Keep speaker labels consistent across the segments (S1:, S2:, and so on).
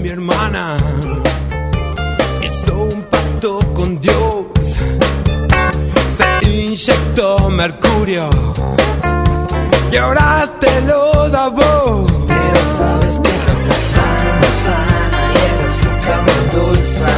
S1: mi hermana hizo un pacto con Dios, se inyectó mercurio y ahora te lo da vos.
S2: Pero sabes que la sal no sana y el azúcar no endulza.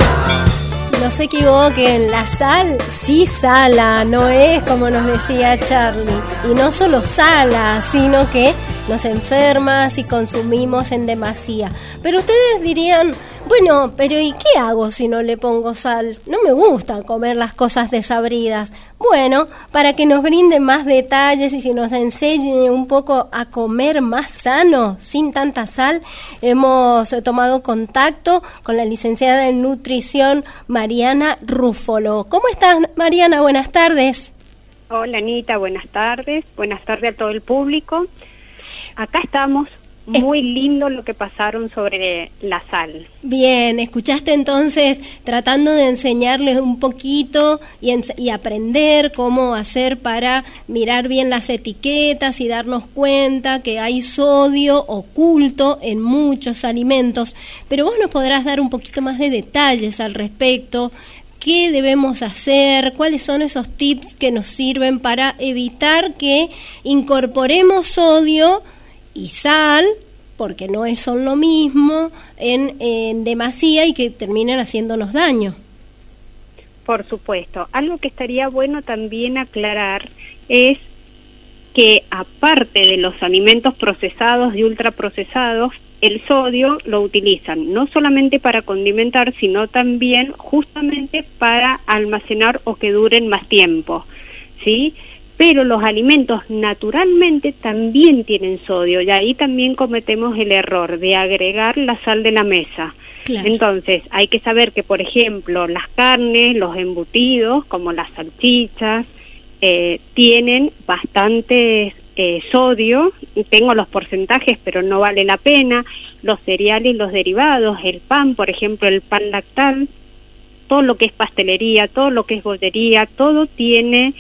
S3: No se equivoquen, la sal sí sala, no es como nos decía Charlie. Y no solo sala, sino que nos enferma si consumimos en demasía. Pero ustedes dirían, bueno, pero ¿y qué hago si no le pongo sal? No me gusta comer las cosas desabridas. Bueno, para que nos brinde más detalles y si nos enseñe un poco a comer más sano, sin tanta sal, hemos tomado contacto con la licenciada en nutrición Mariana Rúfolo. ¿Cómo estás, Mariana? Buenas tardes.
S4: Hola Anita, buenas tardes. Buenas tardes a todo el público. Acá estamos muy lindo lo que pasaron sobre la sal.
S3: Bien, escuchaste entonces tratando de enseñarles un poquito y, y, aprender cómo hacer para mirar bien las etiquetas y darnos cuenta que hay sodio oculto en muchos alimentos. Pero vos nos podrás dar un poquito más de detalles al respecto. ¿Qué debemos hacer? ¿Cuáles son esos tips que nos sirven para evitar que incorporemos sodio? Y sal, porque no son lo mismo, en, en demasía y que terminan haciéndonos daño.
S4: Por supuesto. Algo que estaría bueno también aclarar es que aparte de los alimentos procesados y ultraprocesados, el sodio lo utilizan no solamente para condimentar, sino también justamente para almacenar o que duren más tiempo. ¿Sí? Pero los alimentos naturalmente también tienen sodio y ahí también cometemos el error de agregar la sal de la mesa. Entonces, hay que saber que, por ejemplo, las carnes, los embutidos, como las salchichas, eh, tienen bastante eh, sodio, tengo los porcentajes, pero no vale la pena, los cereales los derivados, el pan, por ejemplo, el pan lactal, todo lo que es pastelería, todo lo que es bollería, todo tiene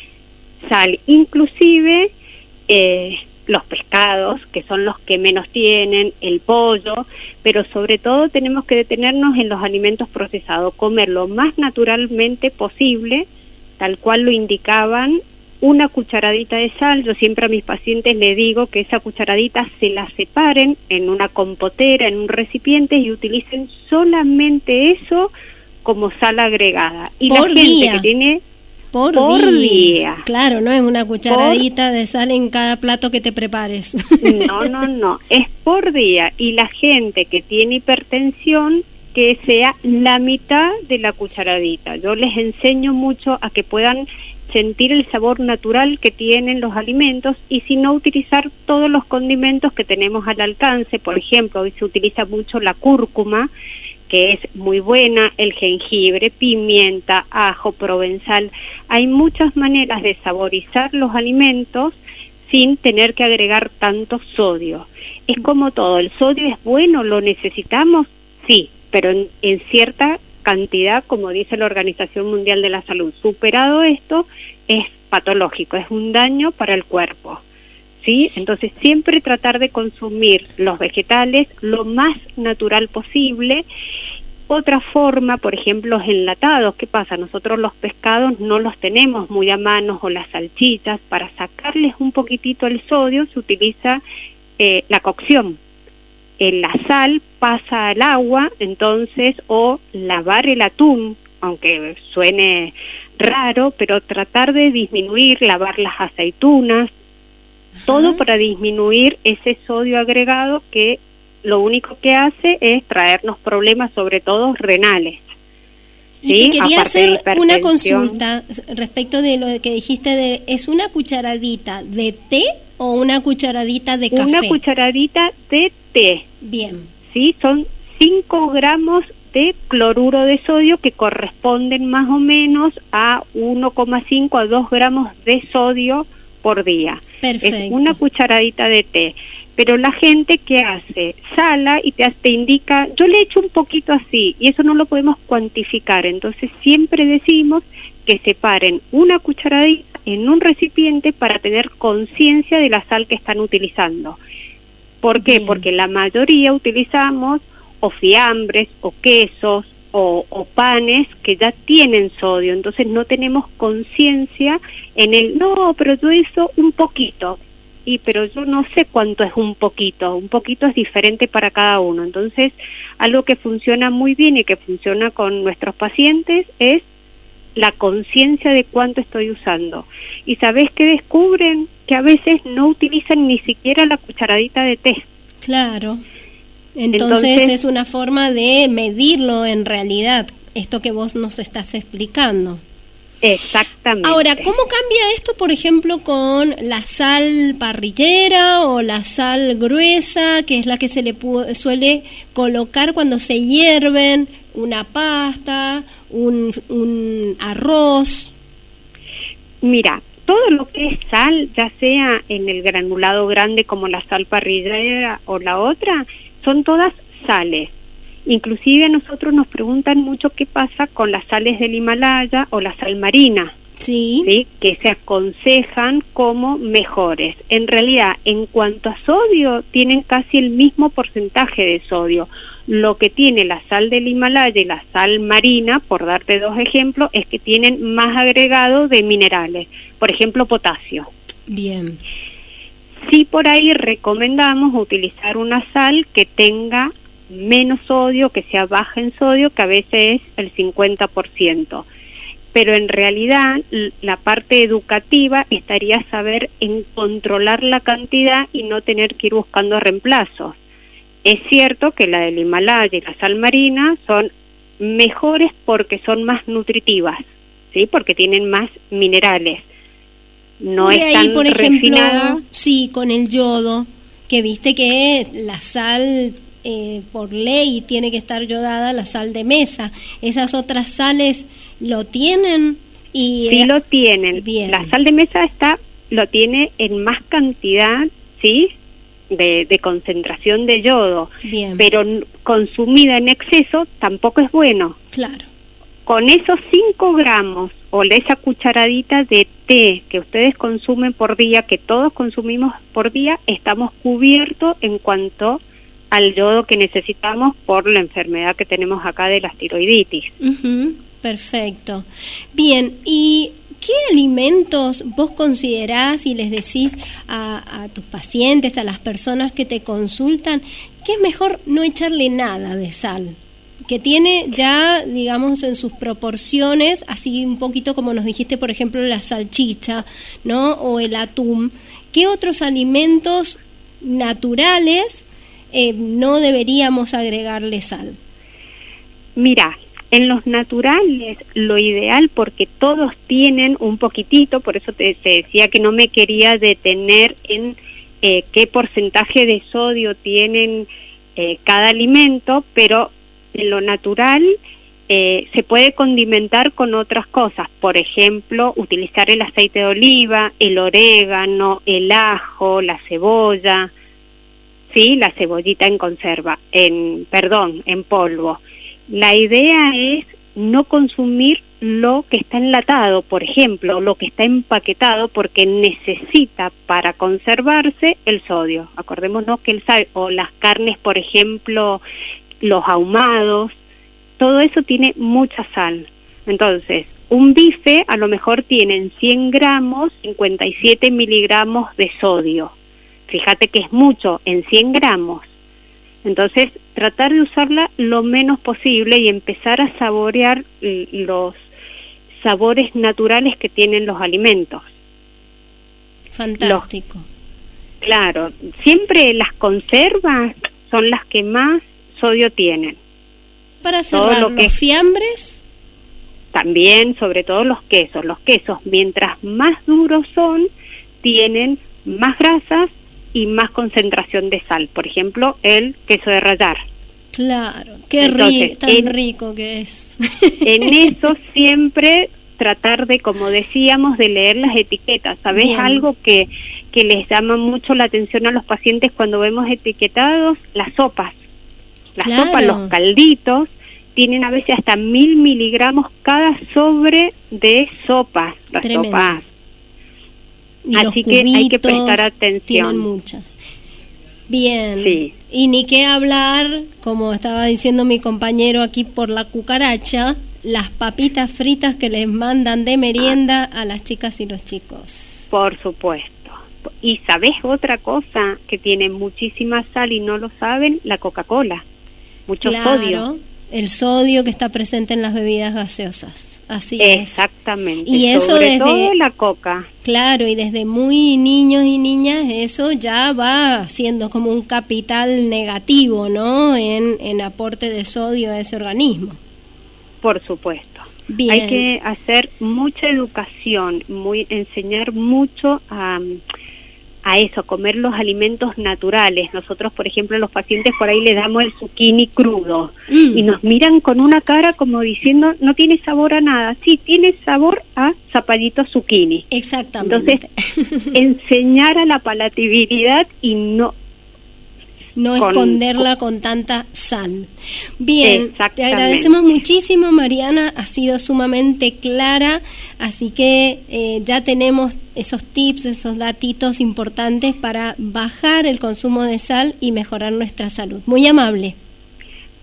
S4: sal, inclusive eh, los pescados, que son los que menos tienen, el pollo, pero sobre todo tenemos que detenernos en los alimentos procesados, comer lo más naturalmente posible, tal cual lo indicaban, una cucharadita de sal, yo siempre a mis pacientes le digo que esa cucharadita se la separen en una compotera, en un recipiente y utilicen solamente eso como sal agregada. Y la gente que tiene
S3: por, día. Claro, no es una cucharadita de sal en cada plato que te prepares.
S4: No, no, no, es por día. Y la gente que tiene hipertensión, que sea la mitad de la cucharadita. Yo les enseño mucho a que puedan sentir el sabor natural que tienen los alimentos y si no utilizar todos los condimentos que tenemos al alcance. Por ejemplo, hoy se utiliza mucho la cúrcuma que es muy buena, el jengibre, pimienta, ajo, provenzal. Hay muchas maneras de saborizar los alimentos sin tener que agregar tanto sodio. Es como todo, el sodio es bueno, lo necesitamos, sí, pero en, en cierta cantidad, como dice la Organización Mundial de la Salud. Superado esto, es patológico, es un daño para el cuerpo. ¿Sí? Entonces siempre tratar de consumir los vegetales lo más natural posible. Otra forma, por ejemplo, los enlatados. ¿Qué pasa? Nosotros los pescados no los tenemos muy a mano o las salchichas. Para sacarles un poquitito el sodio se utiliza eh, la cocción. En la sal pasa al agua, entonces, o lavar el atún, aunque suene raro, pero tratar de disminuir, lavar las aceitunas, todo para disminuir ese sodio agregado que lo único que hace es traernos problemas, sobre todo renales.
S3: Y quería hacer una consulta respecto de lo que dijiste de es una cucharadita de té o una cucharadita de café.
S4: Una cucharadita de té.
S3: Bien.
S4: Sí, son 5 gramos de cloruro de sodio que corresponden más o menos a 1,5 a 2 gramos de sodio por día.
S3: Perfecto.
S4: Es una cucharadita de té. Pero la gente que hace sala y te, te indica, yo le echo un poquito así y eso no lo podemos cuantificar. Entonces siempre decimos que separen una cucharadita en un recipiente para tener conciencia de la sal que están utilizando. ¿Por qué? Porque la mayoría utilizamos o fiambres o quesos o, o, panes que ya tienen sodio, entonces no tenemos conciencia en el, no, pero yo hizo un poquito, y pero yo no sé cuánto es un poquito, un poquito es diferente para cada uno, entonces algo que funciona muy bien y que funciona con nuestros pacientes es la conciencia de cuánto estoy usando. Y sabes que descubren que a veces no utilizan ni siquiera la cucharadita de té.
S3: Claro. Entonces, es una forma de medirlo en realidad, esto que vos nos estás explicando.
S4: Exactamente.
S3: Ahora, ¿cómo cambia esto, por ejemplo, con la sal parrillera o la sal gruesa, que es la que se le suele colocar cuando se hierven una pasta, un, un arroz?
S4: Mira, todo lo que es sal, ya sea en el granulado grande como la sal parrillera o la otra, son todas sales. Inclusive a nosotros nos preguntan mucho qué pasa con las sales del Himalaya o la sal marina.
S3: Sí.
S4: que se aconsejan como mejores. En realidad, en cuanto a sodio, tienen casi el mismo porcentaje de sodio. Lo que tiene la sal del Himalaya y la sal marina, por darte dos ejemplos, es que tienen más agregado de minerales, por ejemplo, potasio.
S3: Bien.
S4: Sí, por ahí recomendamos utilizar una sal que tenga menos sodio, que sea baja en sodio, que a veces es el 50%. Pero en realidad la parte educativa estaría saber en controlar la cantidad y no tener que ir buscando reemplazos. Es cierto que la del Himalaya y la sal marina son mejores porque son más nutritivas, ¿sí? porque tienen más minerales. No es ahí, por ejemplo,
S3: sí, con el yodo, que viste que la sal eh, por ley tiene que estar yodada la sal de mesa. Esas otras sales lo tienen y
S4: sí lo tienen. Bien. La sal de mesa está lo tiene en más cantidad, sí, de, de concentración de yodo.
S3: Bien.
S4: Pero consumida en exceso tampoco es bueno.
S3: Claro.
S4: Con esos 5 gramos o esa cucharadita de té que ustedes consumen por día, que todos consumimos por día, estamos cubiertos en cuanto al yodo que necesitamos por la enfermedad que tenemos acá de la tiroiditis.
S3: perfecto. Bien, ¿y qué alimentos vos considerás y les decís a, a tus pacientes, a las personas que te consultan, que es mejor no echarle nada de sal? Que tiene ya, digamos, en sus proporciones, así un poquito como nos dijiste, por ejemplo, la salchicha, ¿no? O el atún. ¿Qué otros alimentos naturales eh, no deberíamos agregarle sal?
S4: Mira, en los naturales lo ideal, porque todos tienen un poquitito, por eso te, decía que no me quería detener en eh, qué porcentaje de sodio tienen eh, cada alimento, pero en lo natural se puede condimentar con otras cosas, por ejemplo, utilizar el aceite de oliva, el orégano, el ajo, la cebolla, sí, la cebollita en conserva, en, perdón, en polvo. La idea es no consumir lo que está enlatado, por ejemplo, lo que está empaquetado, porque necesita para conservarse el sodio. Acordémonos que el sal, o las carnes, por ejemplo, los ahumados, todo eso tiene mucha sal. Entonces, un bife a lo mejor tiene 100 gramos, 57 miligramos de sodio fíjate que es mucho, en 100 gramos. Entonces, tratar de usarla lo menos posible y empezar a saborear los sabores naturales que tienen los alimentos.
S3: Fantástico.
S4: claro, siempre las conservas son las que más sodio tienen.
S3: Para cerrar, lo que, ¿los fiambres?
S4: También, sobre todo los quesos. Los quesos, mientras más duros son, tienen más grasas y más concentración de sal. Por ejemplo, el queso de rallar.
S3: Claro, qué rico, tan rico que es.
S4: En eso siempre tratar de, como decíamos, de leer las etiquetas. ¿Sabes algo que, que les llama mucho la atención a los pacientes cuando vemos etiquetados? Las sopas. Las sopas, los calditos, tienen a veces hasta mil miligramos cada sobre de sopas. Las sopas
S3: Así que hay que prestar atención. muchas. Bien.
S4: Sí.
S3: Y ni qué hablar, como estaba diciendo mi compañero aquí por la cucaracha, las papitas fritas que les mandan de merienda a las chicas y los chicos.
S4: Por supuesto. Y sabes otra cosa que tiene muchísima sal y no lo saben, la Coca-Cola. Mucho
S3: Claro,
S4: sodio.
S3: el sodio que está presente en las bebidas gaseosas. Así es.
S4: Exactamente.
S3: Y eso
S4: Sobre
S3: desde-
S4: todo la coca.
S3: Claro, y desde muy niños y niñas eso ya va siendo como un capital negativo, ¿no? En, en aporte de sodio a ese organismo.
S4: Por supuesto.
S3: Bien.
S4: Hay que hacer mucha educación, muy enseñar mucho a, a eso, comer los alimentos naturales. Nosotros, por ejemplo, a los pacientes por ahí les damos el zucchini crudo
S3: Mm.
S4: y nos miran con una cara como diciendo, no tiene sabor a nada. Sí, tiene sabor a zapallito zucchini.
S3: Exactamente.
S4: Entonces, enseñar a la palatabilidad y no
S3: no
S4: con-
S3: esconderla con tanta sal. Bien, te agradecemos muchísimo, Mariana, ha sido sumamente clara, así que eh, ya tenemos esos tips, esos datitos importantes para bajar el consumo de sal y mejorar nuestra salud. Muy amable.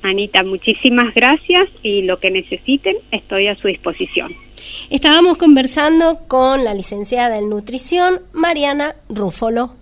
S4: Anita, muchísimas gracias y lo que necesiten estoy a su disposición.
S3: Estábamos conversando con la licenciada en nutrición, Mariana Rúfolo.